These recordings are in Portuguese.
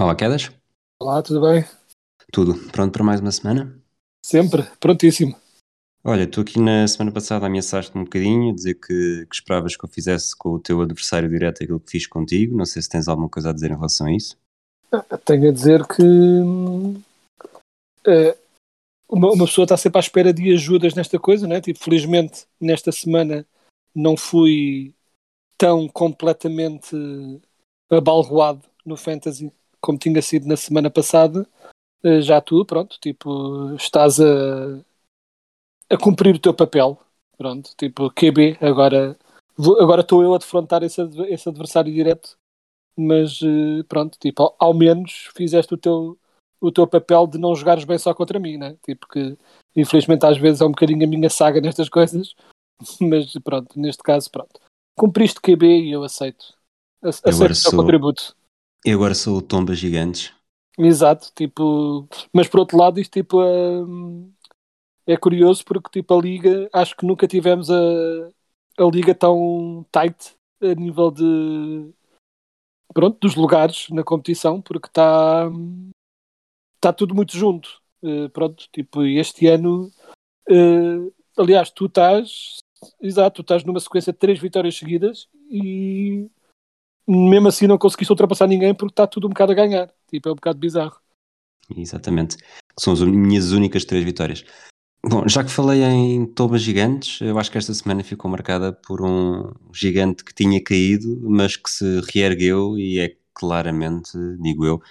Olá, Quedas. Olá, tudo bem? Tudo pronto para mais uma semana? Sempre, prontíssimo. Olha, tu aqui na semana passada ameaçaste-me um bocadinho, a dizer que, que esperavas que eu fizesse com o teu adversário direto aquilo que fiz contigo. Não sei se tens alguma coisa a dizer em relação a isso. Tenho a dizer que eh, uma, uma pessoa está sempre à espera de ajudas nesta coisa, né? Tipo, felizmente nesta semana não fui tão completamente abalroado no Fantasy como tinha sido na semana passada. Eh, já tu, pronto, tipo, estás a, a cumprir o teu papel. Pronto, tipo, QB, agora vou- agora estou eu a defrontar esse, esse adversário direto mas eh, pronto, tipo, ao, ao menos fizeste o teu, o teu papel de não jogares bem só contra mim, né? Tipo que infelizmente às vezes é um bocadinho a minha saga nestas coisas, mas pronto, neste caso, pronto. Cumpriste QB e eu aceito. Eu Aceito o teu sou- contributo. Eu agora sou o Tomba Gigantes. Exato, tipo, mas por outro lado, isto tipo hum, é curioso porque tipo a liga, acho que nunca tivemos a, a liga tão tight a nível de pronto, dos lugares na competição, porque está está tudo muito junto. Eh, pronto, tipo, e este ano eh, aliás, tu estás exato, tu estás numa sequência de três vitórias seguidas e mesmo assim não conseguiste ultrapassar ninguém porque está tudo um bocado a ganhar. Tipo, é um bocado bizarro. Exatamente. São as minhas únicas três vitórias. Bom, já que falei em Tombas Gigantes, eu acho que esta semana ficou marcada por um gigante que tinha caído, mas que se reergueu e é claramente, digo eu,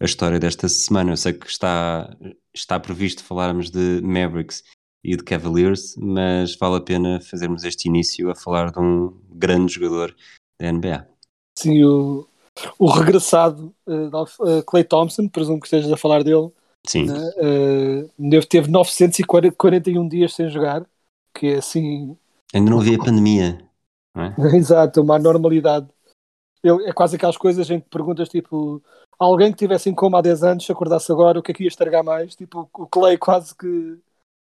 a história desta semana. Eu sei que está, está previsto falarmos de Mavericks e de Cavaliers, mas vale a pena fazermos este início a falar de um grande jogador da NBA. Sim, o, o regressado uh, Clay Thompson, presumo que estejas a falar dele, Sim, né? Deve- teve 941 dias sem jogar, que é assim, ainda não havia pandemia, não é? exato, uma anormalidade. Eu- é quase aquelas coisas em que perguntas tipo, alguém que tivesse em coma há 10 anos, se acordasse agora, o que é que ia estragar mais? Tipo, o Clay quase que,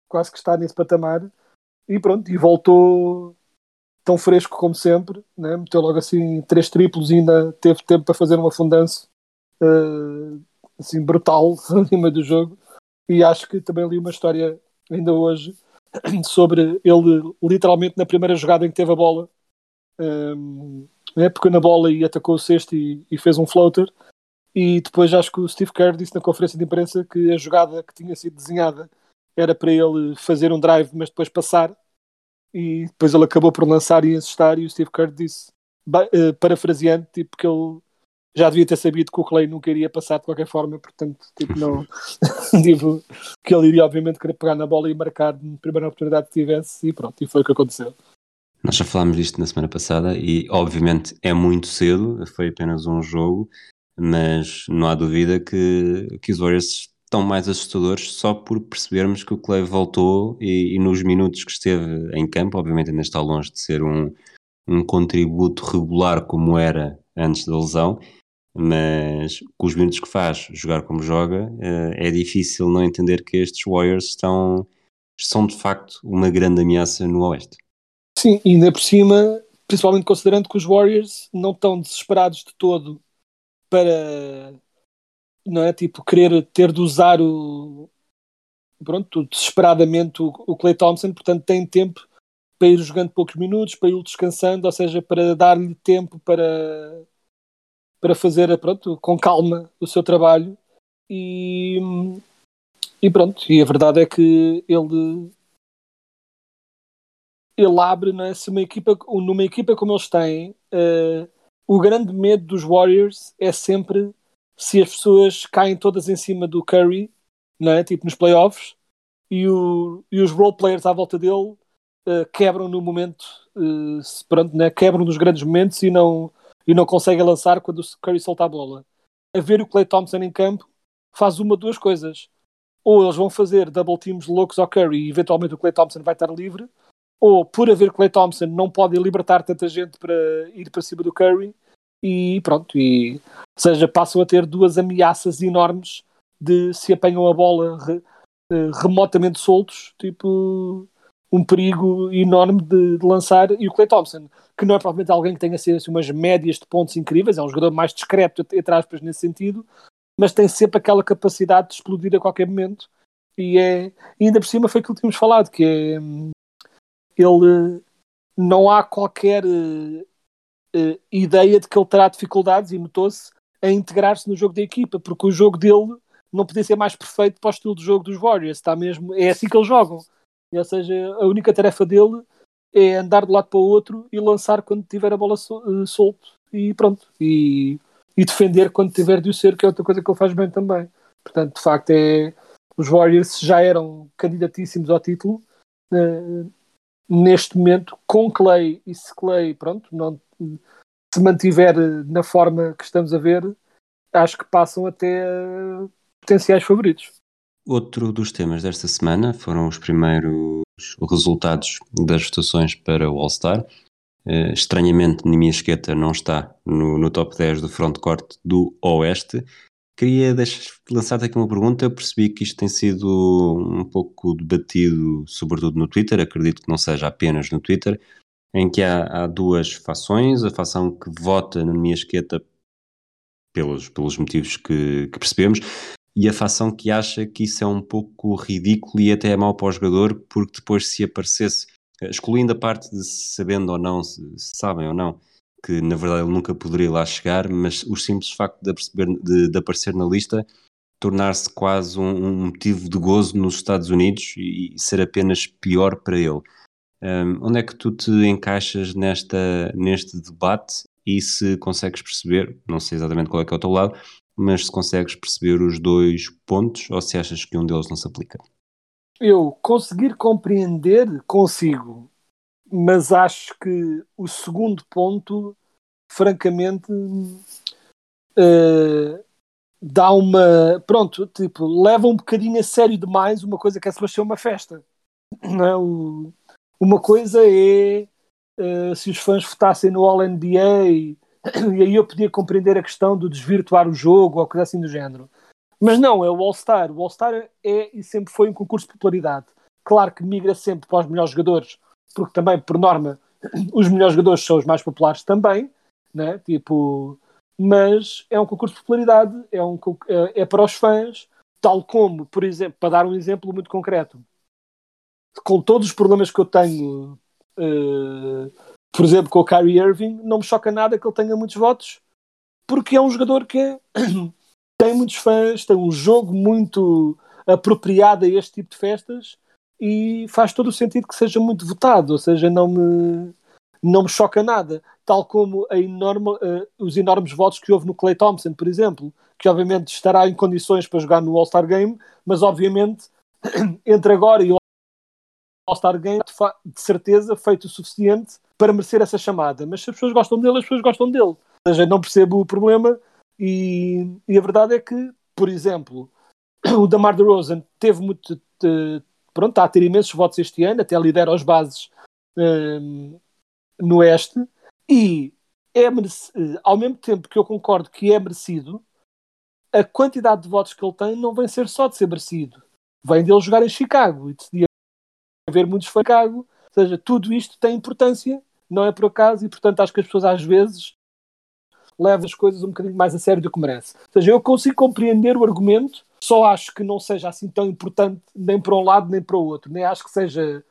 quase que está nesse patamar. E pronto, e voltou tão fresco como sempre, né? meteu logo assim três triplos e ainda teve tempo para fazer um afundanço eh, assim brutal meio do jogo. E acho que também li uma história ainda hoje sobre ele literalmente na primeira jogada em que teve a bola, um, né? pegou na bola e atacou o cesto e, e fez um floater. E depois acho que o Steve Kerr disse na conferência de imprensa que a jogada que tinha sido desenhada era para ele fazer um drive, mas depois passar e depois ele acabou por lançar e encestar e o Steve Kerr disse, eh, parafraseando, tipo que ele já devia ter sabido que o Clay nunca iria passar de qualquer forma, portanto, tipo, não tipo, que ele iria obviamente querer pegar na bola e marcar na primeira oportunidade que tivesse e pronto, e foi o que aconteceu. Nós já falámos disto na semana passada e, obviamente, é muito cedo, foi apenas um jogo, mas não há dúvida que, que os Warriors estão mais assustadores só por percebermos que o Clay voltou e, e nos minutos que esteve em campo, obviamente ainda está longe de ser um, um contributo regular como era antes da lesão, mas com os minutos que faz, jogar como joga, eh, é difícil não entender que estes Warriors estão, são de facto uma grande ameaça no Oeste. Sim, e ainda por cima, principalmente considerando que os Warriors não estão desesperados de todo para não é tipo querer ter de usar o pronto, desesperadamente o, o Clay Thompson, portanto tem tempo para ir jogando poucos minutos, para ir descansando, ou seja, para dar-lhe tempo para para fazer pronto, com calma o seu trabalho e, e pronto, e a verdade é que ele ele abre não é? Se uma equipa, numa equipa como eles têm, eh, o grande medo dos Warriors é sempre se as pessoas caem todas em cima do Curry, não é? tipo nos playoffs, e, o, e os role players à volta dele uh, quebram no momento, uh, pronto, né, quebram nos grandes momentos e não, e não conseguem lançar quando o Curry solta a bola. A ver o Clay Thompson em campo faz uma duas coisas. Ou eles vão fazer double teams loucos ao Curry e eventualmente o Clay Thompson vai estar livre, ou por haver Clay Thompson não podem libertar tanta gente para ir para cima do Curry e pronto, e, ou seja, passam a ter duas ameaças enormes de se apanham a bola re, eh, remotamente soltos, tipo um perigo enorme de, de, lançar, e o Clay Thompson, que não é provavelmente alguém que tenha assim, umas médias de pontos incríveis, é um jogador mais discreto, entre aspas, nesse sentido, mas tem sempre aquela capacidade de explodir a qualquer momento, e é, e ainda por cima foi aquilo que tínhamos falado, que é ele não há qualquer uh, ideia de que ele terá dificuldades, e notou-se, a integrar-se no jogo da equipa, porque o jogo dele não podia ser mais perfeito para o estilo de jogo dos Warriors, está mesmo, é assim que eles jogam. Ou seja, a única tarefa dele é andar de lado para o outro e lançar quando tiver a bola sol, uh, solto e pronto. E, e, defender quando tiver de o ser, que é outra coisa que ele faz bem também. Portanto, de facto, é, os Warriors já eram candidatíssimos ao título. Uh, neste momento, com Clay, e se Clay pronto, não, se mantiver na forma que estamos a ver, acho que passam até potenciais favoritos. Outro dos temas desta semana foram os primeiros resultados das votações para o All-Star. Uh, estranhamente, Esqueta não está no, no top 10 do frontcourt do Oeste. Queria lançar-te aqui uma pergunta. Eu percebi que isto tem sido um pouco debatido, sobretudo no Twitter, acredito que não seja apenas no Twitter, em que há, há duas fações. A fação que vota na minha esqueta pelos, pelos motivos que, que, percebemos, e a fação que acha que isso é um pouco ridículo e até é mau para o jogador, porque depois se aparecesse, excluindo a parte de sabendo ou não, se, se sabem ou não, que na verdade ele nunca poderia lá chegar, mas o simples facto de, de, de aparecer na lista tornar-se quase um, um, motivo de gozo nos Estados Unidos e, e ser apenas pior para ele. Um, onde é que tu te encaixas nesta, neste debate e se consegues perceber, não sei exatamente qual é que é o teu lado, mas se consegues perceber os dois pontos ou se achas que um deles não se aplica? Eu conseguir compreender, consigo mas acho que o segundo ponto, francamente, uh, dá uma. Pronto, tipo, leva um bocadinho a sério demais uma coisa que é se uma festa. Não é? Uma coisa é uh, se os fãs votassem no All-NBA e aí eu podia compreender a questão do desvirtuar o jogo ou coisa assim do género. Mas não, é o All-Star. O All-Star é e sempre foi um concurso de popularidade. Claro que migra sempre para os melhores jogadores porque também, por norma, os melhores jogadores são os mais populares também, né? tipo, mas é um concurso de popularidade, é, um, é, é para os fãs, tal como, por exemplo, para dar um exemplo muito concreto, com todos os problemas que eu tenho, uh, por exemplo, com o Kyrie Irving, não me choca nada que ele tenha muitos votos, porque é um jogador que é, tem muitos fãs, tem um jogo muito apropriado a este tipo de festas e faz todo o sentido que seja muito votado, ou seja, não me, não me choca nada. Tal como enorme, uh, os enormes votos que houve no Clay Thompson, por exemplo, que obviamente estará em condições para jogar no All-Star Game, mas obviamente entre agora e o All-Star Game, de certeza, feito o suficiente para merecer essa chamada. Mas se as pessoas gostam dele, as pessoas gostam dele. Ou seja, não percebo o problema e, e a verdade é que, por exemplo, o Damar DeRozan teve muito, pronto, está a ter imensos votos este ano, até lidera os bases um, no Oeste, e é merecido, ao mesmo tempo que eu concordo que é merecido, a quantidade de votos que ele tem não vem ser só de ser merecido, vem dele jogar em Chicago e de haver muitos em Chicago, ou seja, tudo isto tem importância, não é por acaso, e portanto acho que as pessoas às vezes levam as coisas um bocadinho mais a sério do que merece. Ou seja, eu consigo compreender o argumento só acho que não seja assim tão importante nem para um lado nem para o outro. Nem acho que seja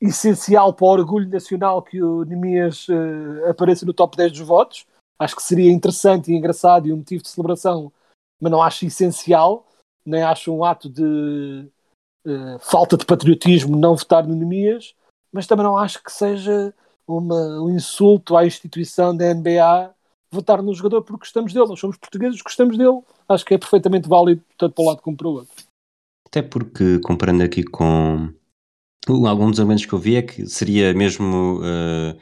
essencial para o orgulho nacional que o Nemias uh, apareça no top 10 dos votos. Acho que seria interessante e engraçado e um motivo de celebração, mas não acho essencial. Nem acho um ato de uh, falta de patriotismo não votar no Nemias, mas também não acho que seja uma, um insulto à instituição da NBA votar no jogador porque gostamos dele. Nós somos portugueses, gostamos dele. Acho que é perfeitamente válido, tanto para um lado como para o outro. até porque comparando aqui com alguns dos argumentos que eu vi é que seria mesmo uh,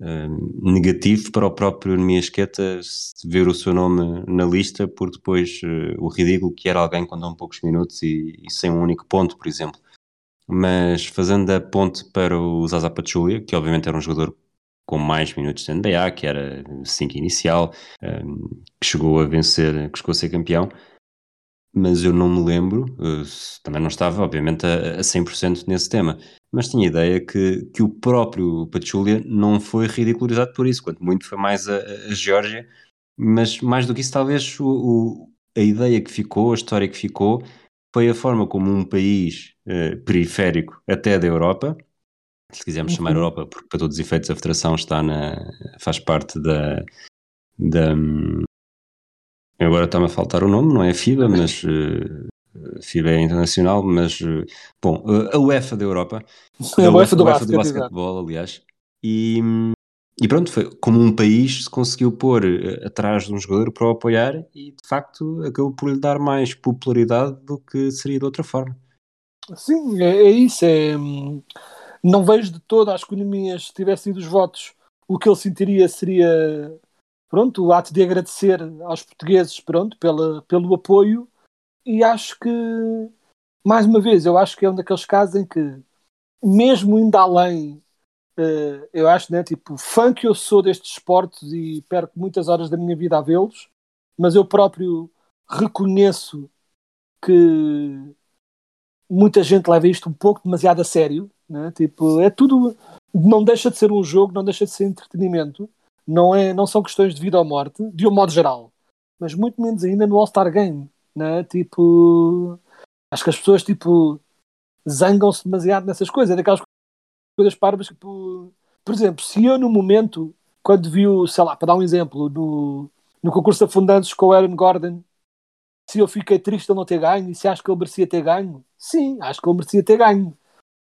uh, negativo para o próprio Nemiasqueta ver o seu nome na lista por depois uh, o ridículo que era alguém com tão poucos minutos e, e, sem um único ponto, por exemplo. Mas fazendo a ponte para o Zaza Pachulia, que obviamente era um jogador com mais minutos de NBA, que era 5 inicial, que chegou a vencer, que chegou a ser campeão, mas eu não me lembro, também não estava, obviamente, a, a 100% nesse tema, mas tinha ideia que, que o próprio Pachulia não foi ridicularizado por isso, quanto muito foi mais a, a Geórgia, mas mais do que isso, talvez o, o, a ideia que ficou, a história que ficou, foi a forma como um país uh, periférico até da Europa, se quisermos chamar uhum. Europa, porque para todos os efeitos a Federação está na, faz parte da, da, Agora está-me a faltar o nome, não é a FIBA, mas uh, FIBA é internacional, mas uh, bom, uh, a UEFA da Europa, a, a UEFA, do, UEFA do basquetebol, aliás, e, e pronto, foi como um país se conseguiu pôr atrás de um jogador para o apoiar e de facto acabou por lhe dar mais popularidade do que seria de outra forma. Sim, é, é isso. É, hum, não vejo de toda as economias, se tivesse sido os votos, o que ele sentiria seria pronto, o ato de agradecer aos portugueses pronto, pela, pelo apoio e acho que, mais uma vez, eu acho que é um daqueles casos em que, mesmo indo além, uh, eu acho, né, tipo, fã que eu sou destes esportes e perco muitas horas da minha vida a vê-los, mas eu próprio reconheço que muita gente leva isto um pouco demasiado a sério, né? tipo, é tudo, não deixa de ser um jogo, não deixa de ser entretenimento, não, é, não são questões de vida ou morte, de um modo geral, mas muito menos ainda no All-Star Game, né? Tipo, acho que as pessoas, tipo, zangam-se demasiado nessas coisas, é daquelas coisas parvas, tipo, por exemplo, se eu no momento, quando vi o, sei lá, para dar um exemplo, no, no concurso de afundantes com o Aaron Gordon, se eu fiquei triste de não ter ganho e se acho que ele merecia ter ganho, sim, acho que ele merecia ter ganho.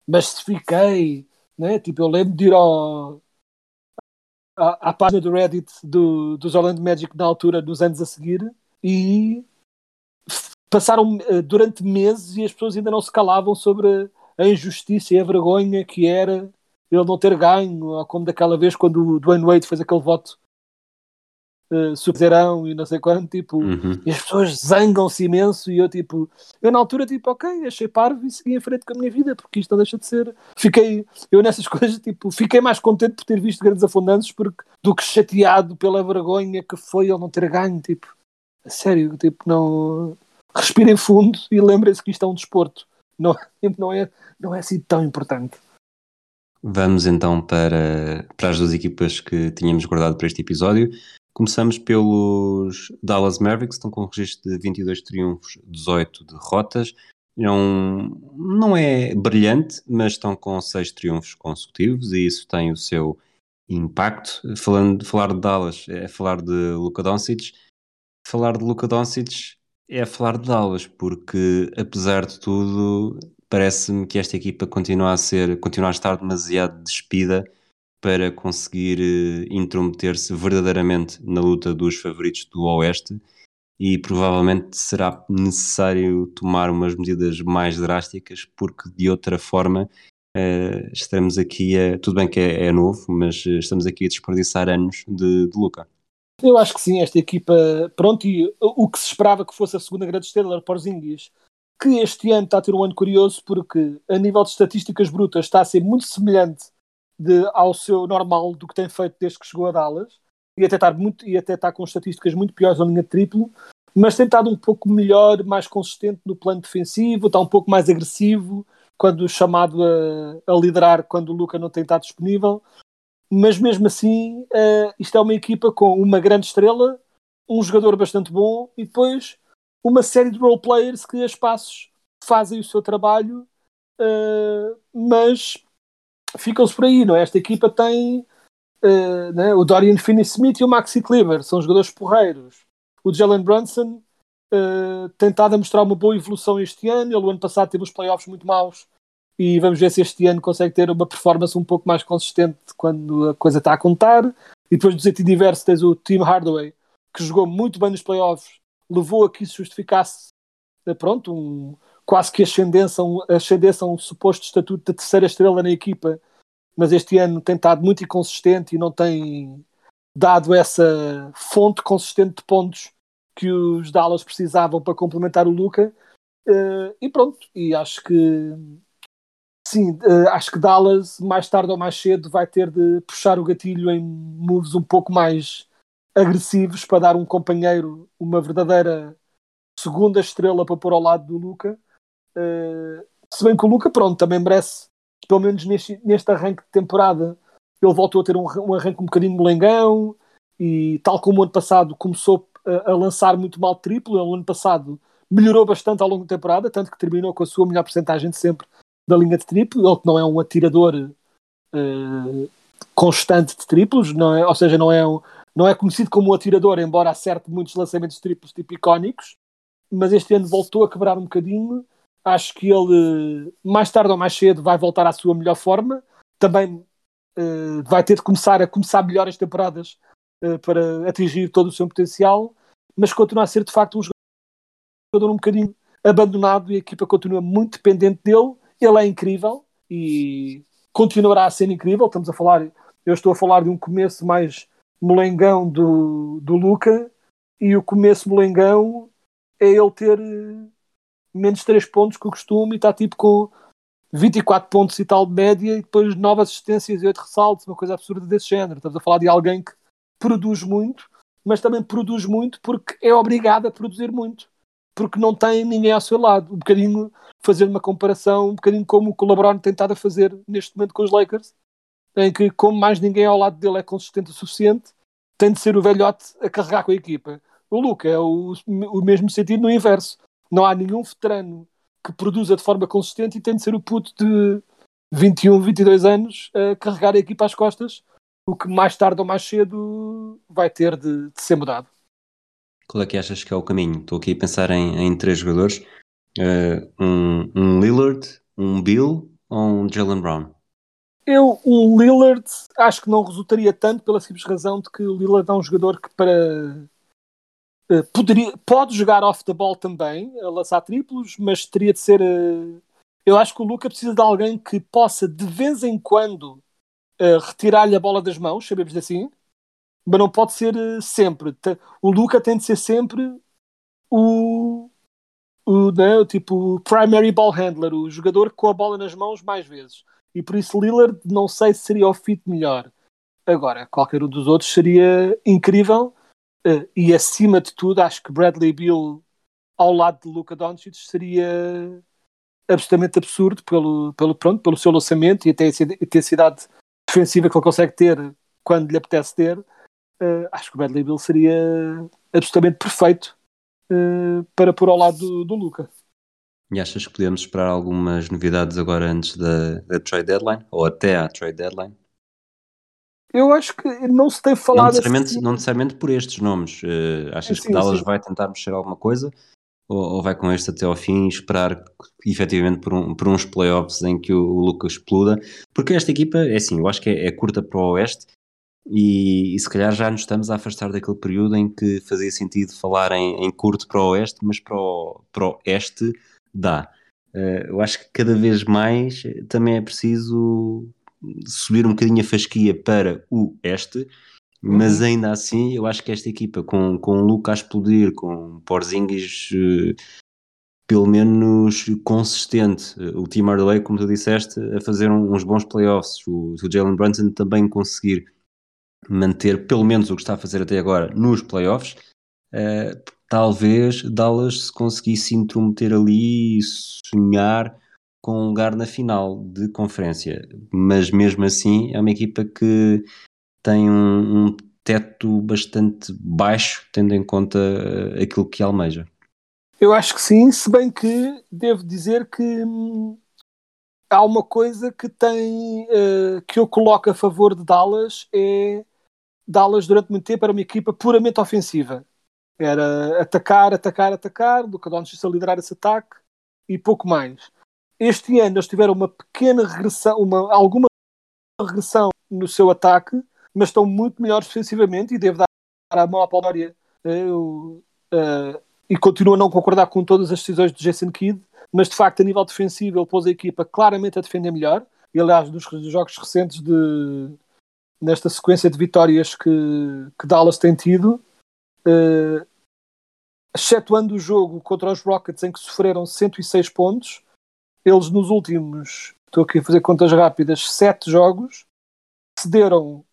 Mas se fiquei, né, tipo, eu lembro de ir ao, à, à página do Reddit do, dos Orlando Magic na altura, dos anos a seguir, e passaram uh, durante meses e as pessoas ainda não se calavam sobre a injustiça e a vergonha que era ele não ter ganho, como daquela vez quando o Dwayne Wade fez aquele voto uh, subzerão e não sei quanto, tipo, uhum. e as pessoas zangam-se imenso e eu tipo, eu na altura tipo, ok, achei parvo e segui em frente com a minha vida, porque isto não deixa de ser. Fiquei, eu nessas coisas, tipo, fiquei mais contente por ter visto grandes afundantes porque, do que chateado pela vergonha que foi ele não ter ganho, tipo, a sério, tipo, não. Respirem fundo e lembrem-se que isto é um desporto. Não, não, é, não é assim tão importante. Vamos então para, para as duas equipas que tínhamos guardado para este episódio. Começamos pelos Dallas Mavericks, estão com um registro de 22 triunfos, 18 derrotas. Não, não é brilhante, mas estão com 6 triunfos consecutivos e isso tem o seu impacto. Falando, falar de Dallas é falar de Luka Doncic. Falar de Luka Doncic é falar de Dallas, porque apesar de tudo, parece-me que esta equipa continua a ser, continua a estar demasiado despida para conseguir uh, intrometer-se verdadeiramente na luta dos favoritos do Oeste e provavelmente será necessário tomar umas medidas mais drásticas porque de outra forma uh, estamos aqui a, tudo bem que é, é novo, mas uh, estamos aqui a desperdiçar anos de, de Luca. Eu acho que sim, esta equipa, pronto, e o que se esperava que fosse a segunda grande estrela os Índios, que este ano está a ter um ano curioso porque a nível de estatísticas brutas está a ser muito semelhante de, ao seu normal do que tem feito desde que chegou a Dallas e até muito, e até estar com estatísticas muito piores na linha de triplo, mas tem estado um pouco melhor, mais consistente no plano defensivo, está um pouco mais agressivo quando chamado a, a liderar quando o Luca não tem estado disponível. Mas mesmo assim, uh, isto é uma equipa com uma grande estrela, um jogador bastante bom e depois uma série de role players que a espaços fazem o seu trabalho, uh, mas ficam-se por aí, não é? Esta equipa tem uh, né? o Dorian Finney-Smith e o Maxi Kleber, são jogadores porreiros. O Jalen Brunson uh, tem a mostrar uma boa evolução este ano, ele o ano passado teve os playoffs muito maus e vamos ver se este ano consegue ter uma performance um pouco mais consistente quando a coisa está a contar. E depois do Zeti Diverso tens o Tim Hardaway, que jogou muito bem nos playoffs, levou a que isso justificasse eh, pronto, um, quase que ascendência, ascendência a um suposto estatuto de terceira estrela na equipa, mas este ano tem estado muito inconsistente e não tem dado essa fonte consistente de pontos que os Dallas precisavam para complementar o Luca. Uh, e pronto, e acho que sim, uh, acho que Dallas mais tarde ou mais cedo vai ter de puxar o gatilho em moves um pouco mais agressivos para dar um companheiro uma verdadeira segunda estrela para pôr ao lado do Luca. Uh, se bem que o Luca, pronto, também merece, pelo menos neste, neste arranque de temporada, ele voltou a ter um, um arranque um bocadinho molengão e tal como o ano passado começou a, a lançar muito mal triplo, o ano passado melhorou bastante ao longo da temporada, tanto que terminou com a sua melhor porcentagem de sempre da linha de triplo, ele que não é um atirador uh, constante de triplos, não é, ou seja, não é, um, não é conhecido como um atirador, embora acerte muitos lançamentos triplos tipo icónicos, mas este ano voltou a quebrar um bocadinho. Acho que ele, mais tarde ou mais cedo, vai voltar à sua melhor forma. Também uh, vai ter de começar a começar melhor as temporadas uh, para atingir todo o seu potencial, mas continua a ser de facto um jogador um bocadinho abandonado e a equipa continua muito dependente dele. Ele é incrível e continuará a ser incrível. Estamos a falar, eu estou a falar de um começo mais molengão do, do Luca e o começo molengão é ele ter eh, menos 3 pontos que o costume e está tipo com 24 pontos e tal de média e depois 9 assistências e 8 ressaltos, uma coisa absurda desse género. Estamos a falar de alguém que produz muito, mas também produz muito porque é obrigado a produzir muito, porque não tem ninguém ao seu lado. Um bocadinho, fazer uma comparação, um bocadinho como o LeBron tem estado a fazer neste momento com os Lakers, em que, como mais ninguém ao lado dele é consistente o suficiente, tem de ser o velhote a carregar com a equipa. O Luca é o, o mesmo sentido no inverso. Não há nenhum veterano que produza de forma consistente e tem de ser o puto de 21, 22 anos a carregar a equipa às costas, o que mais tarde ou mais cedo vai ter de, de ser mudado. Qual é que achas que é o caminho? Estou aqui a pensar em, em três jogadores: uh, um, um Lillard, um Bill ou um Jalen Brown? Eu, um Lillard, acho que não resultaria tanto pela simples razão de que o Lillard é um jogador que para eh, poderia, pode jogar off the ball também, a lançar triplos, mas teria de ser. Uh, eu acho que o Luca precisa de alguém que possa de vez em quando uh, retirar-lhe a bola das mãos, sabemos assim, mas não pode ser sempre. O Luca tem de ser sempre o, o, né, tipo primary ball handler, o jogador com a bola nas mãos mais vezes. E por isso Lillard não sei se seria o fit melhor. Agora, qualquer um dos outros seria incrível Uh, e acima de tudo, acho que Bradley Bill ao lado de Luca Doncic seria absolutamente absurdo pelo, pelo, pronto, pelo seu lançamento e até a intensidade defensiva que ele consegue ter quando lhe apetece ter. Uh, acho que o Bradley Bill seria absolutamente perfeito uh, para pôr ao lado do, do Luca. E achas que podemos esperar algumas novidades agora antes da, da trade deadline? Ou até à trade deadline? Eu acho que não se tem falado. Não necessariamente, assim... não necessariamente por estes nomes. Uh, achas sim, que Dallas sim. vai tentar mexer alguma coisa? Ou, ou, vai com este até ao fim esperar efetivamente por, um, por uns playoffs em que o, o Lucas exploda? Porque esta equipa, é assim, eu acho que é, é curta para o Oeste e, e, se calhar já nos estamos a afastar daquele período em que fazia sentido falar em, em curto para o Oeste, mas para o, para o Este dá. Uh, eu acho que cada vez mais também é preciso subir um bocadinho a fasquia para o este, mas uhum. ainda assim eu acho que esta equipa com, com o Luca a explodir, com Porzingis uh, pelo menos consistente, o Team Hardaway, como tu disseste, a fazer uns bons playoffs, o, o Jalen Brunson também conseguir manter pelo menos o que está a fazer até agora nos playoffs, uh, talvez Dallas se conseguisse intrometer ali e sonhar com um lugar na final de conferência, mas mesmo assim é uma equipa que tem um, um teto bastante baixo, tendo em conta eh, aquilo que almeja. Eu acho que sim, se bem que devo dizer que hum, há uma coisa que tem uh, que eu coloco a favor de Dallas é Dallas durante muito tempo era uma equipa puramente ofensiva. Era atacar, atacar, atacar, Luka Doncic a liderar esse ataque e pouco mais. Este ano eles tiveram uma pequena regressão, uma, alguma regressão no seu ataque, mas estão muito melhores defensivamente e devo dar a mão à Palmeiras uh, uh, e continuo a não concordar com todas as decisões de Jason Kidd, mas de facto a nível defensivo ele pôs a equipa claramente a defender melhor. E aliás, dos, dos jogos recentes de nesta sequência de vitórias que, que Dallas tem tido, uh, excetuando o jogo contra os Rockets em que sofreram 106 pontos, eles nos últimos, estou aqui a fazer contas rápidas, 7 jogos, cederam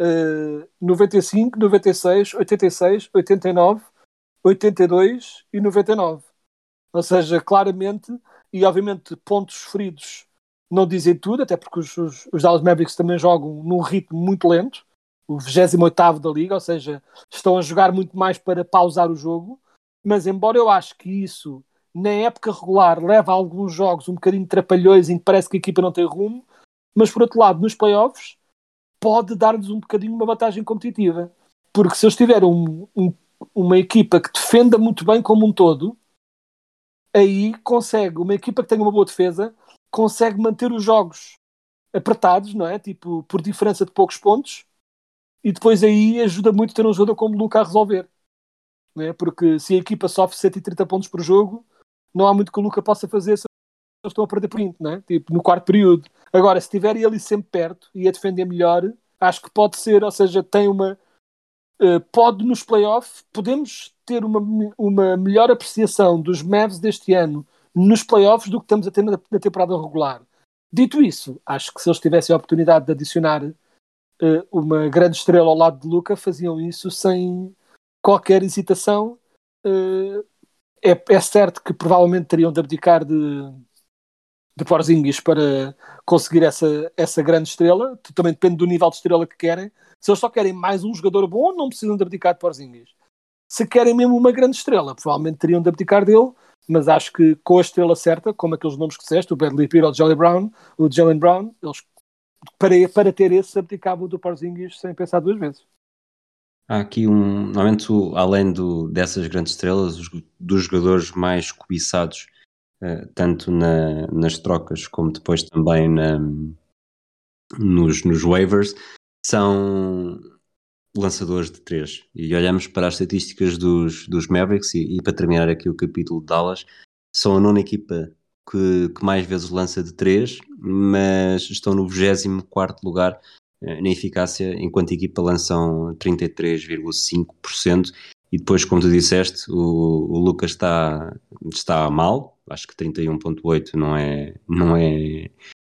uh, 95, 96, 86, 89, 82 e 99. Ou seja, claramente, e obviamente pontos sofridos não dizem tudo, até porque os, os, os Dallas Mavericks também jogam num ritmo muito lento, o 28 da liga, ou seja, estão a jogar muito mais para pausar o jogo. Mas embora eu acho que isso na época regular leva a alguns jogos um bocadinho trapalhões em que parece que a equipa não tem rumo, mas por outro lado, nos playoffs, pode dar-nos um bocadinho uma vantagem competitiva. Porque se eles tiverem um, um, uma equipa que defenda muito bem como um todo, aí consegue, uma equipa que tenha uma boa defesa, consegue manter os jogos apertados, não é? Tipo, por diferença de poucos pontos, e depois aí ajuda muito ter um jogador como o Luca a resolver. Não é? Porque se a equipa sofre 130 pontos por jogo, não há muito que o Luca possa fazer se eles estão a perder por 20, não é? Tipo, no quarto período. Agora, se estiver ele sempre perto e a defender melhor, acho que pode ser, ou seja, tem uma. Uh, pode nos playoffs, podemos ter uma, uma melhor apreciação dos Mavs deste ano nos playoffs do que estamos a ter na, temporada regular. Dito isso, acho que se eles tivessem a oportunidade de adicionar uh, uma grande estrela ao lado de Luca, faziam isso sem qualquer hesitação. Uh, é, é, certo que provavelmente teriam de abdicar de, de Porzingis para conseguir essa, essa grande estrela. Também depende do nível de estrela que querem. Se eles só querem mais um jogador bom, não precisam de abdicar de Porzingis. Se querem mesmo uma grande estrela, provavelmente teriam de abdicar dele mas acho que com a estrela certa, como aqueles nomes que disseste, o Bradley Beal ou o Jalen Brown, o Jalen Brown, eles para, para ter esse abdicavam do Porzingis sem pensar duas vezes. Há aqui um, normalmente, além do, dessas grandes estrelas, os, dos jogadores mais cobiçados, uh, tanto na, nas trocas como depois também na, nos, nos waivers, são lançadores de três. E olhamos para as estatísticas dos, dos Mavericks e, e, para terminar aqui o capítulo de Dallas, são a nona equipa que, que mais vezes lança de três, mas estão no 24 lugar eh, na eficácia, enquanto a equipa lançam 33,5%. E depois, como tu disseste, o, o Lucas está, está mal, acho que 31,8% não é, não é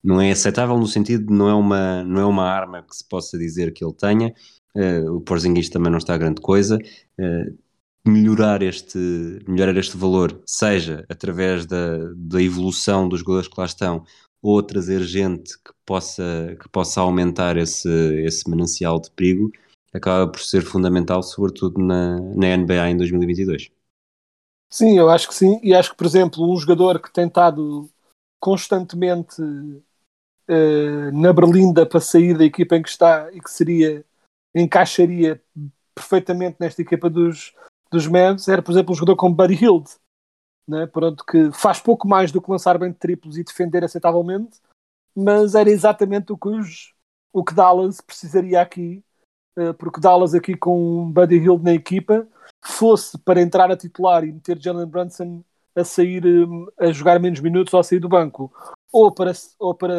não é aceitável no sentido de não é uma não é uma arma que se possa dizer que ele tenha Uh, o Porzingis também não está a grande coisa. Uh, melhorar este, melhorar este valor, seja através da, da evolução dos jogadores que lá estão, ou trazer gente que possa, que possa aumentar esse, esse manancial de perigo, acaba por ser fundamental, sobretudo na, na NBA em 2022. Sim, eu acho que sim, e acho que, por exemplo, um jogador que tem estado constantemente uh, na berlinda para sair da equipa em que está e que seria encaixaria perfeitamente nesta equipa dos, dos Mavs era, por exemplo, um jogador como Buddy Hield, né? Pronto, que faz pouco mais do que lançar bem de triplos e defender aceitavelmente, mas era exatamente o que, os, o que Dallas precisaria aqui, uh, porque Dallas aqui com Buddy Hield na equipa fosse para entrar a titular e meter Jalen Brunson a sair um, a jogar menos minutos ou a sair do banco, ou para, ou para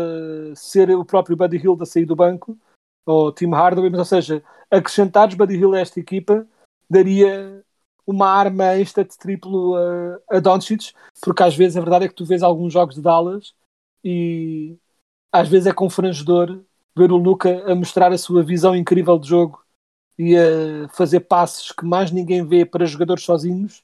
ser o próprio Buddy Hield a sair do banco, ou Tim Hardaway, mas ou seja, acrescentados Buddy Hill a esta equipa daria uma arma extra de triplo a, a Doncic, porque às vezes a verdade é que tu vês alguns jogos de Dallas e às vezes é confrangedor ver o Luca a mostrar a sua visão incrível de jogo e a fazer passes que mais ninguém vê para jogadores sozinhos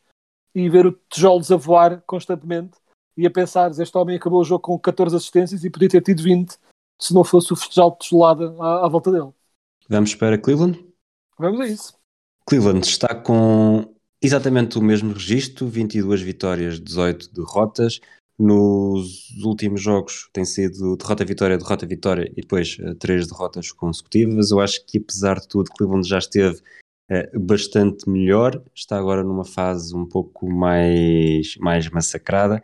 e ver o tijolos a voar constantemente e a pensar, este homem acabou o jogo com 14 assistências e podia ter tido 20 se não fosse o festival de tijolada à, à volta dele. Vamos para Cleveland? Vamos a isso. Cleveland está com exatamente o mesmo registro, 22 vitórias, 18 derrotas. Nos últimos jogos tem sido derrota-vitória, derrota-vitória e depois uh, três derrotas consecutivas. Eu acho que apesar de tudo, Cleveland já esteve uh, bastante melhor, está agora numa fase um pouco mais, mais massacrada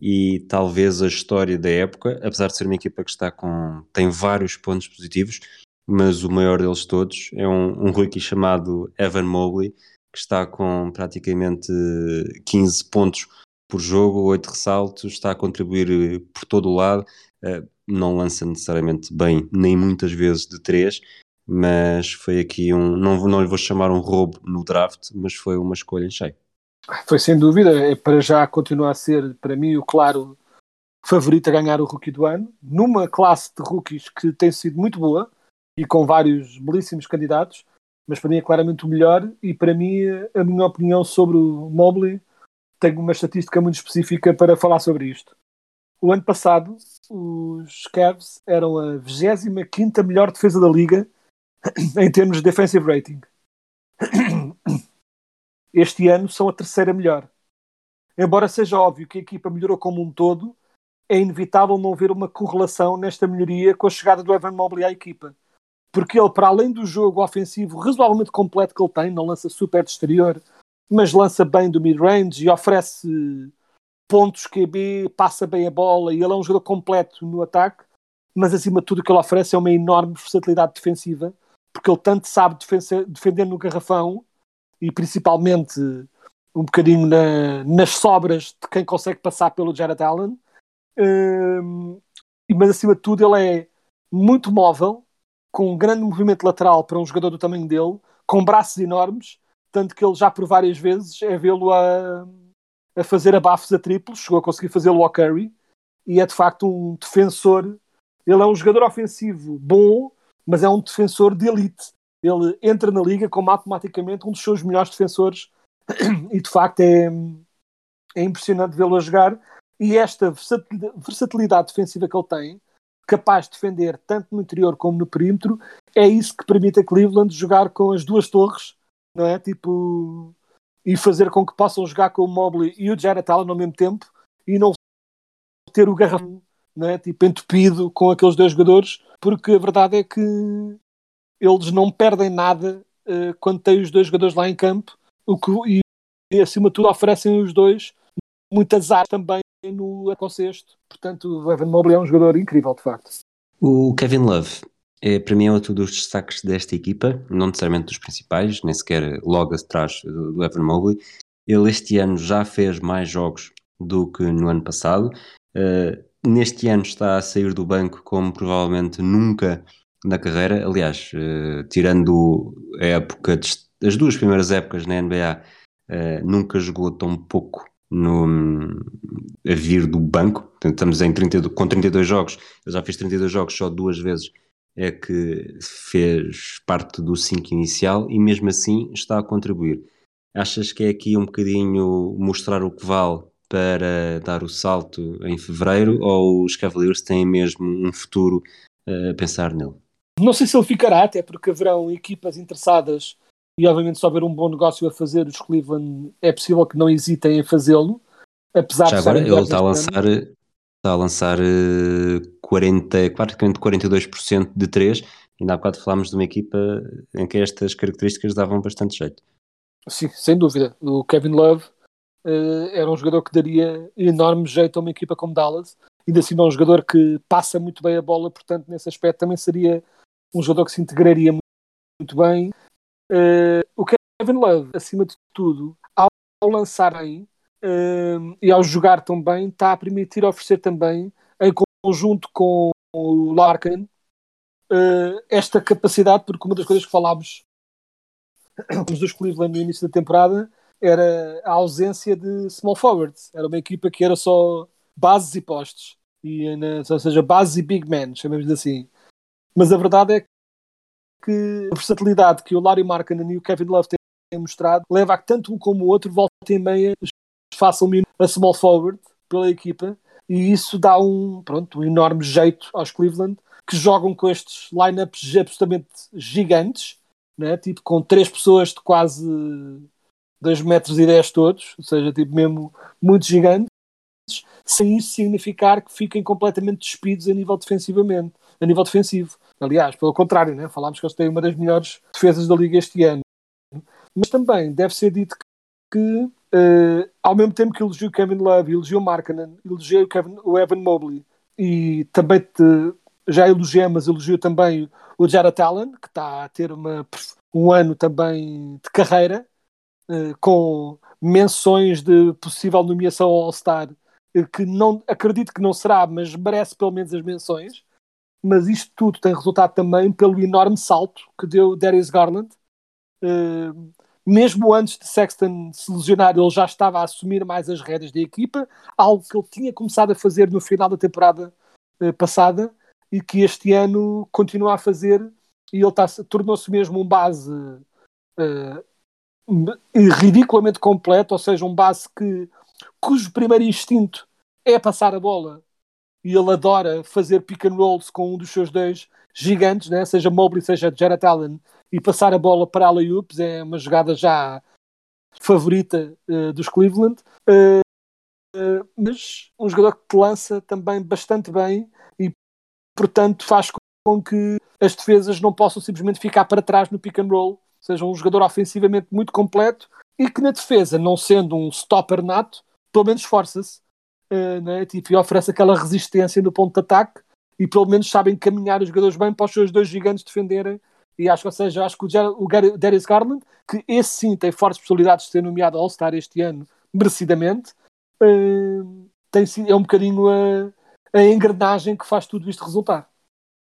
e talvez a história da época, apesar de ser uma equipa que está com tem vários pontos positivos, mas o maior deles todos é um, um rookie chamado Evan Mobley, que está com praticamente 15 pontos por jogo, oito ressaltos, está a contribuir por todo o lado. não lança necessariamente bem, nem muitas vezes de três, mas foi aqui um, não, não lhe vou chamar um roubo no draft, mas foi uma escolha em cheio. Foi sem dúvida, é para já continuar a ser, para mim, o claro favorito a ganhar o rookie do ano, numa classe de rookies que tem sido muito boa e com vários belíssimos candidatos, mas para mim é claramente o melhor e para mim a minha opinião sobre o Mobley tenho uma estatística muito específica para falar sobre isto. O ano passado, os Cavs eram a 25 melhor defesa da liga em termos de defensive rating. Este ano são a terceira melhor. Embora seja óbvio que a equipa melhorou como um todo, é inevitável não ver uma correlação nesta melhoria com a chegada do Evan Mobley à equipa. Porque ele, para além do jogo ofensivo razoavelmente completo que ele tem, não lança super de exterior, mas lança bem do mid-range e oferece pontos QB, passa bem a bola e ele é um jogador completo no ataque, mas acima de tudo o que ele oferece é uma enorme versatilidade defensiva porque ele tanto sabe defender no garrafão e principalmente um bocadinho na, nas sobras de quem consegue passar pelo Jared Allen. Um, mas acima de tudo, ele é muito móvel, com um grande movimento lateral para um jogador do tamanho dele, com braços enormes, tanto que ele já por várias vezes é vê-lo a, a fazer abafos a triplos, chegou a conseguir fazê-lo ao Curry, e é de facto um defensor. Ele é um jogador ofensivo bom, mas é um defensor de elite. Ele entra na liga como automaticamente um dos seus melhores defensores e de facto é, é impressionante vê-lo a jogar. E esta versatilidade defensiva que ele tem, capaz de defender tanto no interior como no perímetro, é isso que permite a Cleveland jogar com as duas torres, não é? Tipo, e fazer com que possam jogar com o Mobley e o Jared Allen ao mesmo tempo e não ter o garrafão, não é? Tipo, entupido com aqueles dois jogadores porque a verdade é que eles não perdem nada uh, quando têm os dois jogadores lá em campo o que, e, e acima de tudo oferecem os dois muitas áreas também no contexto. Portanto, o Evan Mobley é um jogador incrível, de facto. O Kevin Love é, para mim é outro dos destaques desta equipa, não necessariamente dos principais, nem sequer logo atrás do Evan Mobley. Ele este ano já fez mais jogos do que no ano passado. Uh, neste ano está a sair do banco como provavelmente nunca na carreira. Aliás, uh, tirando a época, de, as duas primeiras épocas na NBA, uh, eh, nunca jogou tão pouco no, a vir do banco. Portanto, estamos em 32, com 32 jogos. Eu já fiz 32 jogos só duas vezes. É que fez parte do 5 inicial e mesmo assim está a contribuir. Achas que é aqui um bocadinho mostrar o que vale para dar o salto em fevereiro ou os Cavaliers têm mesmo um futuro a pensar nele? Não sei se ele ficará, até porque haverão equipas interessadas e obviamente se houver um bom negócio a fazer, os Cleveland é possível que não hesitem em fazê-lo. Apesar Já de agora ele está a lançar está a lançar 40, praticamente 42% de 3 ainda há bocado falámos de uma equipa em que estas características davam bastante jeito. Sim, sem dúvida. O Kevin Love uh, era um jogador que daria enorme jeito a uma equipa como Dallas. Ainda assim, é um jogador que passa muito bem a bola, portanto, nesse aspecto também seria um jogador que se integraria muito bem. Uh, o Kevin Love, acima de tudo, ao, lançar bem uh, e ao jogar tão bem, está a permitir oferecer também, em conjunto com o Larkin, uh, esta capacidade, porque uma das coisas que falámos dos Cleveland no início da temporada era a ausência de small forwards. Era uma equipa que era só bases e postes. E, ou seja, bases e big men, chamemos assim. Mas a verdade é que a versatilidade que o Larry Markkinen e o Kevin Love têm mostrado leva a que tanto um como o outro voltem e meia façam a small forward pela equipa e isso dá um, pronto, um enorme jeito aos Cleveland que jogam com estes lineups absolutamente gigantes, né? tipo com três pessoas de quase 2 metros e 10 todos, ou seja, tipo mesmo muito gigantes, sem isso significar que fiquem completamente despidos a nível defensivamente, a nível defensivo. Aliás, pelo contrário, né? falámos que eles têm uma das melhores defesas da liga este ano. Mas também deve ser dito que, uh, ao mesmo tempo que elogio Kevin Love, elogio o Markkanen, elogio Kevin, o Evan Mobley e também te, já elogiei, mas elogio também o Jared Allen, que está a ter uma, um ano também de carreira, eh, com menções de possível nomeação ao All-Star, eh, que não acredito que não será, mas merece pelo menos as menções. Mas isto tudo tem resultado também pelo enorme salto que deu Darius Garland. Uh, mesmo antes de Sexton se lesionar, ele já estava a assumir mais as rédeas da equipa, algo que ele tinha começado a fazer no final da temporada uh, passada e que este ano continua a fazer e ele tornou-se mesmo um base uh, ridiculamente completo, ou seja, um base que, cujo primeiro instinto é passar a bola e ele adora fazer pick and rolls com um dos seus dois gigantes, né? seja Mobley, seja Jared Allen, e passar a bola para a Oops é uma jogada já favorita uh, dos Cleveland. Uh, uh, mas um jogador que te lança também bastante bem e, portanto, faz com que as defesas não possam simplesmente ficar para trás no pick and roll seja um jogador ofensivamente muito completo e que na defesa, não sendo um stopper nato, pelo menos esforça-se uh, né? tipo, e oferece aquela resistência no ponto de ataque e pelo menos sabem caminhar os jogadores bem para os seus dois gigantes defenderem. E acho, ou seja, acho que o, o Darius Garland, que esse sim tem fortes possibilidades de ser nomeado All-Star este ano, merecidamente, uh, tem, é um bocadinho a, a engrenagem que faz tudo isto resultar.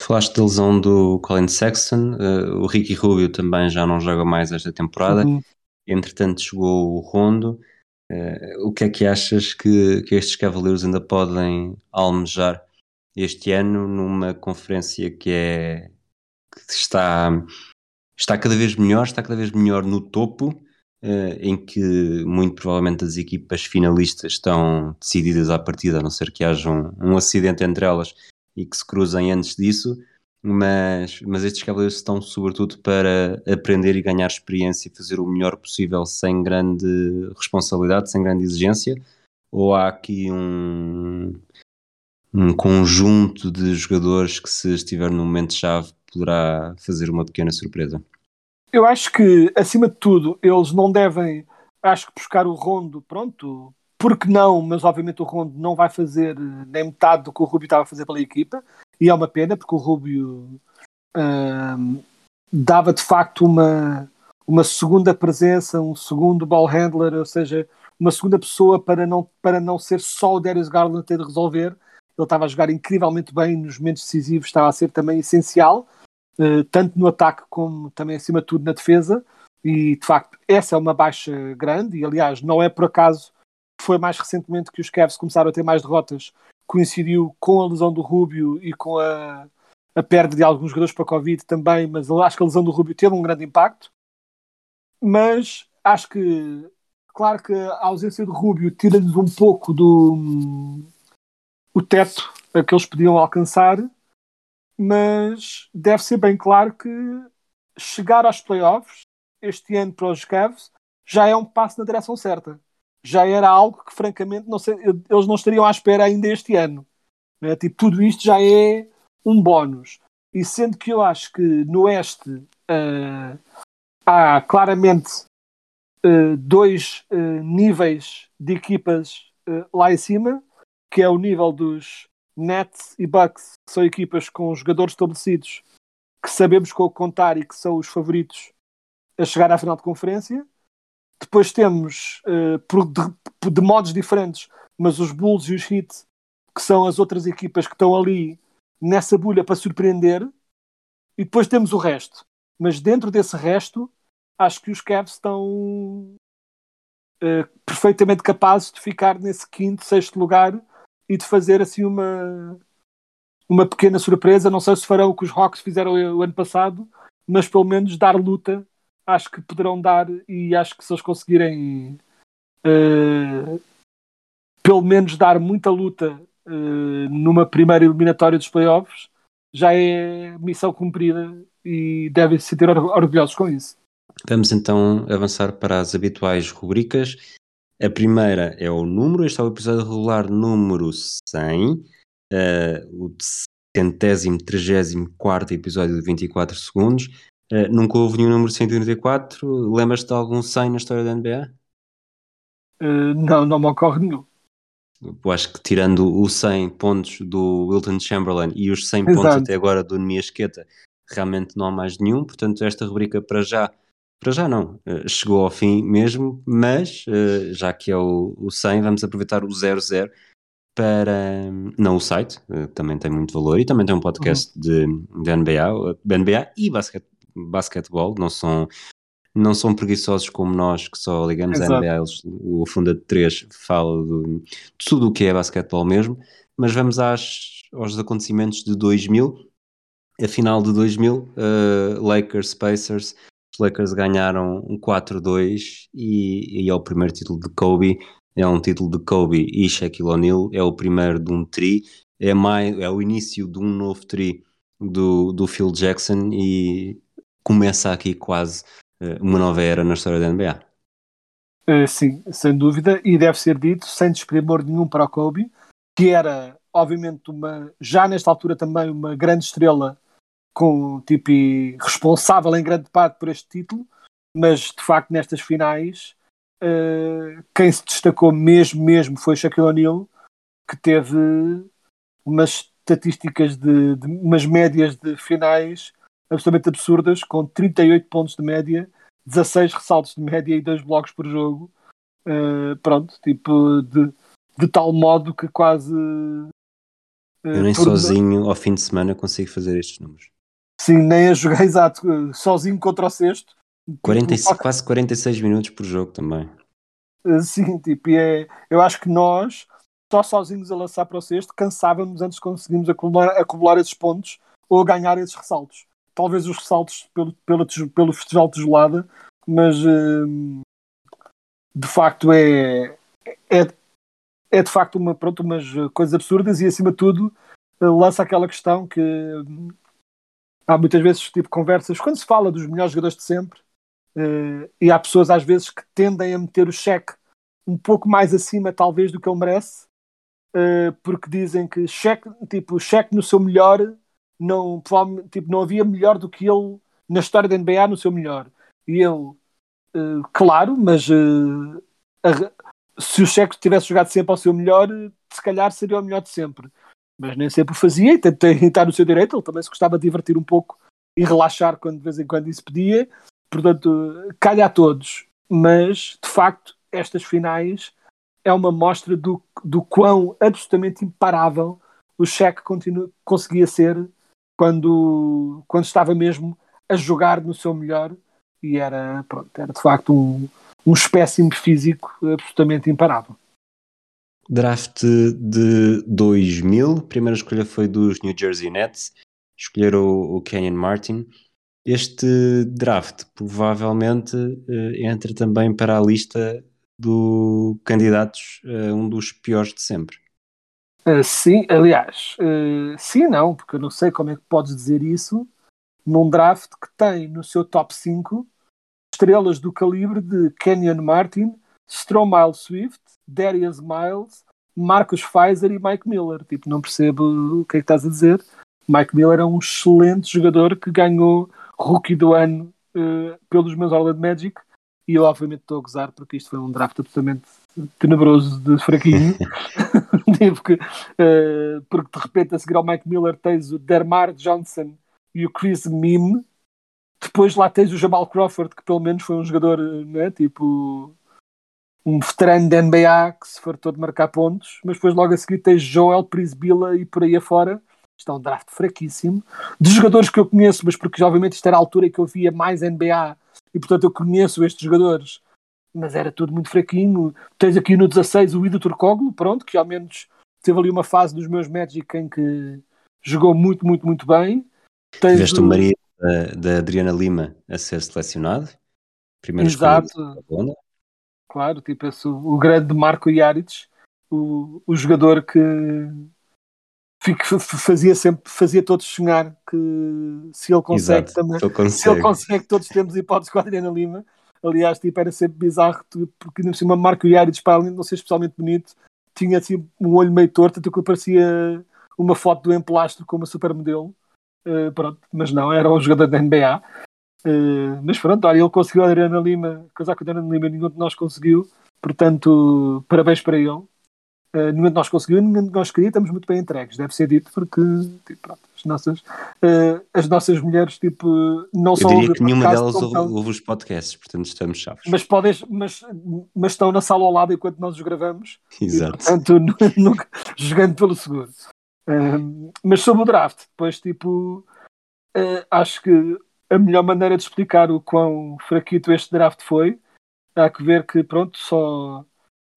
Falaste da lesão do Colin Sexton, uh, o Ricky Rubio também já não joga mais esta temporada. Uhum. Entretanto, chegou o Rondo. Uh, o que é que achas que, que estes Cavaleiros ainda podem almejar este ano numa conferência que é que está, está cada vez melhor, está cada vez melhor no topo, uh, em que muito provavelmente as equipas finalistas estão decididas à partida, a não ser que haja um, um acidente entre elas e que se cruzem antes disso, mas, mas estes cavaleiros estão sobretudo para aprender e ganhar experiência e fazer o melhor possível sem grande responsabilidade, sem grande exigência, ou há aqui um, um conjunto de jogadores que se estiver no momento-chave poderá fazer uma pequena surpresa? Eu acho que, acima de tudo, eles não devem, acho que buscar o rondo, pronto, porque não, mas obviamente o Rondo não vai fazer eh, nem metade do que o Rubio estava a fazer pela equipa, e é uma pena porque o Rubio dava de facto uma, uma segunda presença, um segundo ball handler, ou seja, uma segunda pessoa para não, para não ser só o Darius Garland a ter de resolver. Ele estava a jogar incrivelmente bem nos momentos decisivos, estava a ser também essencial, uh, tanto no ataque como também acima de tudo na defesa. E de facto, essa é uma baixa grande, e aliás, não é por acaso foi mais recentemente que os Cavs começaram a ter mais derrotas, coincidiu com a lesão do Rubio e com a, a perda de alguns jogadores para a Covid também, mas acho que a lesão do Rubio teve um grande impacto. Mas acho que, claro que a ausência do Rubio tira-lhes um pouco do o teto a que eles podiam alcançar, mas deve ser bem claro que chegar aos playoffs este ano para os Cavs já é um passo na direção certa já era algo que, francamente, não sei, eles não estariam à espera ainda este ano. Né? Tipo, tudo isto já é um bónus. E sendo que eu acho que no Oeste uh, há claramente uh, dois uh, níveis de equipas lá em cima, que é o nível dos Nets e Bucks, que são equipas com jogadores estabelecidos que sabemos com o contar e que são os favoritos a chegar à final de conferência depois temos, uh, de, modos diferentes, mas os Bulls e os Heat, que são as outras equipas que estão ali nessa bolha para surpreender. E depois temos o resto. Mas dentro desse resto, acho que os Cavs estão uh, perfeitamente capazes de ficar nesse quinto, sexto lugar e de fazer assim uma, uma pequena surpresa. Não sei se farão o que os Hawks fizeram o ano passado, mas pelo menos dar luta acho que poderão dar e acho que se eles conseguirem uh, pelo menos dar muita luta uh, numa primeira eliminatória dos playoffs já é missão cumprida e devem se sentir orgulhosos com isso. Vamos então avançar para as habituais rubricas. A primeira é o número, este é o episódio regular número 100, uh, eh, o centésimo, trigésimo quarto episódio de 24 segundos. Uh, nunca houve nenhum número 134. Lembras-te de algum 100 na história da NBA? Uh, eh, não, não me ocorre nenhum. Eu acho que tirando os 100 pontos do Wilton Chamberlain e os 100 Exato. pontos até agora do Niasqueta, realmente não há mais nenhum. Portanto, esta rubrica para já para já não. Uh, chegou ao fim mesmo, mas já que é o, o 100, vamos aproveitar o 00 para. Não o site, também tem muito valor, e também tem um podcast uhum. de, de NBA, NBA e basquete, basquetebol, não são. Não são preguiçosos como nós que só ligamos Exato. a NBA. Eles, o Funda de 3 fala de, tudo o que é basquetebol mesmo, mas vamos às, aos acontecimentos de 2000. A final de 2000, Lakers Pacers os Lakers ganharam um 4-2 e, e é o primeiro título de Kobe. É um título de Kobe e Shaquille O'Neal. É o primeiro de um tri. É, mais, é o início de um novo tri do, do Phil Jackson e começa aqui quase uh, uma nova era na história da NBA. Uh, eh, sim, sem dúvida, e deve ser dito, sem desprimor nenhum para o Kobe, que era, obviamente, uma, já nesta altura também uma grande estrela com tipo responsável em grande parte por este título, mas de facto nestas finais uh, quem se destacou mesmo mesmo foi Shaquille O'Neal que teve umas estatísticas de, de, umas médias de finais absolutamente absurdas com 38 pontos de média 16 ressaltos de média e 2 blocos por jogo uh, pronto, tipo de, de tal modo que quase uh, eu nem sozinho ao fim de semana consigo fazer estes números Sim, nem a jogar exato, sozinho contra o sexto. 45, tipo, quase 46 minutos por jogo também. Eh, sim, tipo, é, eu acho que nós, só sozinhos a lançar para o sexto, cansávamos antes de conseguirmos acumular, acumular esses pontos ou ganhar esses ressaltos. Talvez os ressaltos pelo, pelo, pelo festival de tijolada, mas hum, de facto é, é, é de facto uma, pronto, umas coisas absurdas e acima de tudo lança aquela questão que hum, há muitas vezes tipo conversas, quando se fala dos melhores jogadores de sempre, uh, e há pessoas às vezes que tendem a meter o cheque um pouco mais acima, talvez, do que ele merece, uh, porque dizem que cheque, tipo, cheque no seu melhor, não, tipo, não havia melhor do que ele na história da NBA no seu melhor. E ele, uh, claro, mas a, se o cheque tivesse jogado sempre ao seu melhor, se calhar seria o melhor de sempre mas nem sempre o fazia e estar no seu direito. Ele também se gostava de divertir um pouco e relaxar quando de vez em quando isso pedia. Portanto, calha a todos. Mas, de facto, estas finais é uma mostra do, do quão absolutamente imparável o Cheque conseguia ser quando, quando estava mesmo a jogar no seu melhor e era, pronto, era de facto um, um espécime físico absolutamente imparável. Draft de 2000, primeira escolha foi dos New Jersey Nets, escolheram o, o Kenyon Martin. Este draft provavelmente uh, entra também para a lista do candidatos a uh, um dos piores de sempre. Uh, sim, aliás, uh, sim não, porque eu não sei como é que podes dizer isso num draft que tem no seu top 5 estrelas do calibre de Kenyon Martin, Stromile Swift, Darius Miles, Marcos Pfizer e Mike Miller. Tipo, não percebo o que é que estás a dizer. Mike Miller é um excelente jogador que ganhou Rookie do ano uh, pelos meus Orlando Magic e eu obviamente estou a gozar porque isto foi um draft absolutamente tenebroso de fraquinho porque, uh, porque de repente a seguir ao Mike Miller tens o Dermar Johnson e o Chris Mime depois lá tens o Jamal Crawford que pelo menos foi um jogador né, tipo um veterano da NBA que se fartou de marcar pontos, mas depois logo a seguir tens Joel Prisbila e por aí afora. Isto é um draft fraquíssimo. De jogadores que eu conheço, mas porque obviamente isto era a altura em que eu via mais NBA e portanto eu conheço estes jogadores, mas era tudo muito fraquinho. Tens aqui no 16 o Ido Turcoglu, pronto, que ao menos teve ali uma fase dos meus Magic em que jogou muito, muito, muito bem. Tens Tiveste o Maria da, da Adriana Lima a ser selecionado. Primeiro Exato claro, tipo esse, o grande Marco Jaric, o, o jogador que fazia sempre, fazia todos sonhar que se ele consegue Exato, também, consegue. se ele consegue, todos temos hipótese com a Adriana Lima. Aliás, tipo, era sempre bizarro, porque no cima Marco Jaric, para além de não ser especialmente bonito, tinha assim um olho meio torto, tanto que parecia uma foto do emplastro com uma supermodelo. Uh, pronto, mas não, era um jogador da NBA. Uh, mas pronto, olha, ele conseguiu a Adriana Lima, casar com a Adriana Lima, nenhum de nós conseguiu, portanto, parabéns para ele. Uh, nenhum de nós conseguiu, nenhum de nós queria, estamos muito bem entregues, deve ser dito, porque tipo, pronto, as nossas, uh, as nossas mulheres, tipo, não Eu só diria ouvem que nenhuma podcast, delas ouve, estão- ouve os podcasts, portanto estamos chaves. mas, podem, mas, mas estão na sala ao lado enquanto nós os gravamos. Exato. Portanto, nu- nunca, jogando pelo seguro. Um, mas sobre o draft, depois, tipo, uh, acho que a melhor maneira de explicar o quão fraquito este draft foi, há que ver que, pronto, só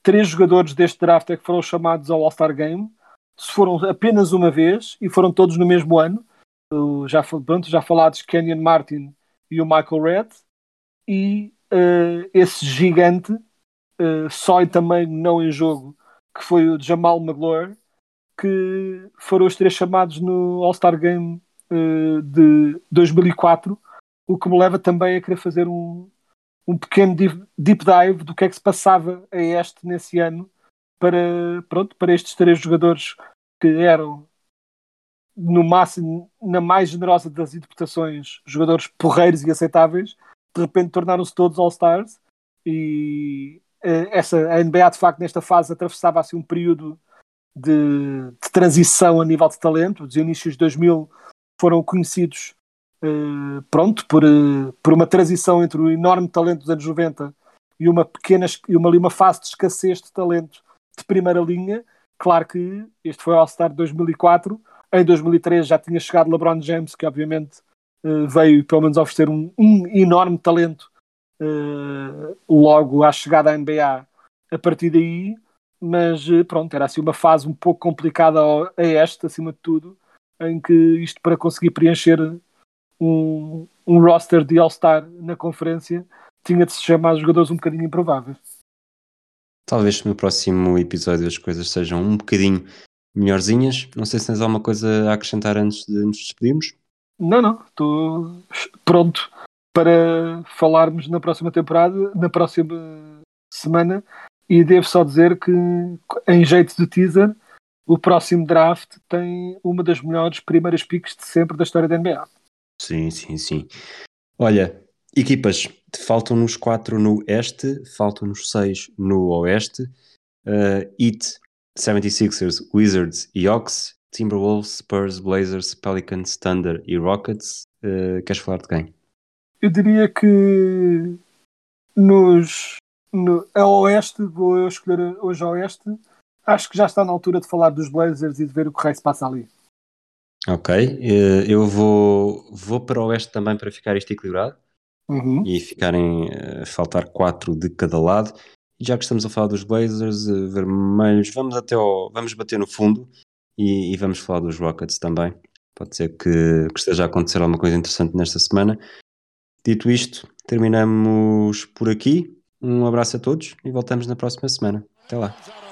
três jogadores deste draft é que foram chamados ao All-Star Game. Se foram apenas uma vez e foram todos no mesmo ano, já, pronto, já falados Kenyon Martin e o Michael Red, e uh, esse gigante, uh, só em tamanho, não em jogo, que foi o Jamal McGlure, que foram os três chamados no All-Star Game uh, de 2004, o que me leva também a querer fazer um, um pequeno deep, dive do que é que se passava a este nesse ano para, pronto, para estes três jogadores que eram no máximo, na mais generosa das interpretações, jogadores porreiros e aceitáveis, de repente tornaram-se todos All-Stars e eh, essa, a NBA de facto nesta fase atravessava assim um período de, de transição a nível de talento, os inícios de 2000 foram conhecidos pronto, por, eh, por uma transição entre o enorme talento dos anos 90 e uma pequena e uma, uma fase de escassez de talento de primeira linha. Claro que este foi o All-Star de 2004. Em 2003 já tinha chegado LeBron James, que obviamente eh, veio pelo menos oferecer um, um enorme talento eh, logo à chegada à NBA a partir daí. Mas eh, pronto, era assim uma fase um pouco complicada a esta, acima de tudo, em que isto para conseguir preencher um, um roster de All-Star na conferência tinha de se chamar jogadores um bocadinho improváveis. Talvez no próximo episódio as coisas sejam um bocadinho melhorzinhas. Não sei se tens alguma coisa a acrescentar antes de nos despedirmos. Não, não, estou pronto para falarmos na próxima temporada, na próxima semana, e devo só dizer que, em jeito de teaser, o próximo draft tem uma das melhores primeiras picks de sempre da história da NBA. Sim, sim, sim. Olha, equipas, faltam-nos quatro no este, faltam-nos seis no oeste. Uh, Heat, 76ers, Wizards e Hawks, Timberwolves, Spurs, Blazers, Pelicans, Thunder e Rockets. Uh, queres falar de quem? Eu diria que nos no, a Oeste, vou eu escolher hoje a Oeste, acho que já está na altura de falar dos Blazers e de ver o que raio se passa ali. Ok, uh, eu vou, vou para o oeste também para ficar isto equilibrado Uhum. e ficarem a faltar quatro de cada lado. Já que estamos a falar dos Blazers, uh, vermelhos, vamos até ao, vamos bater no fundo e, e vamos falar dos Rockets também. Pode ser que, que esteja a acontecer alguma coisa interessante nesta semana. Dito isto, terminamos por aqui. Um abraço a todos e voltamos na próxima semana. Até lá.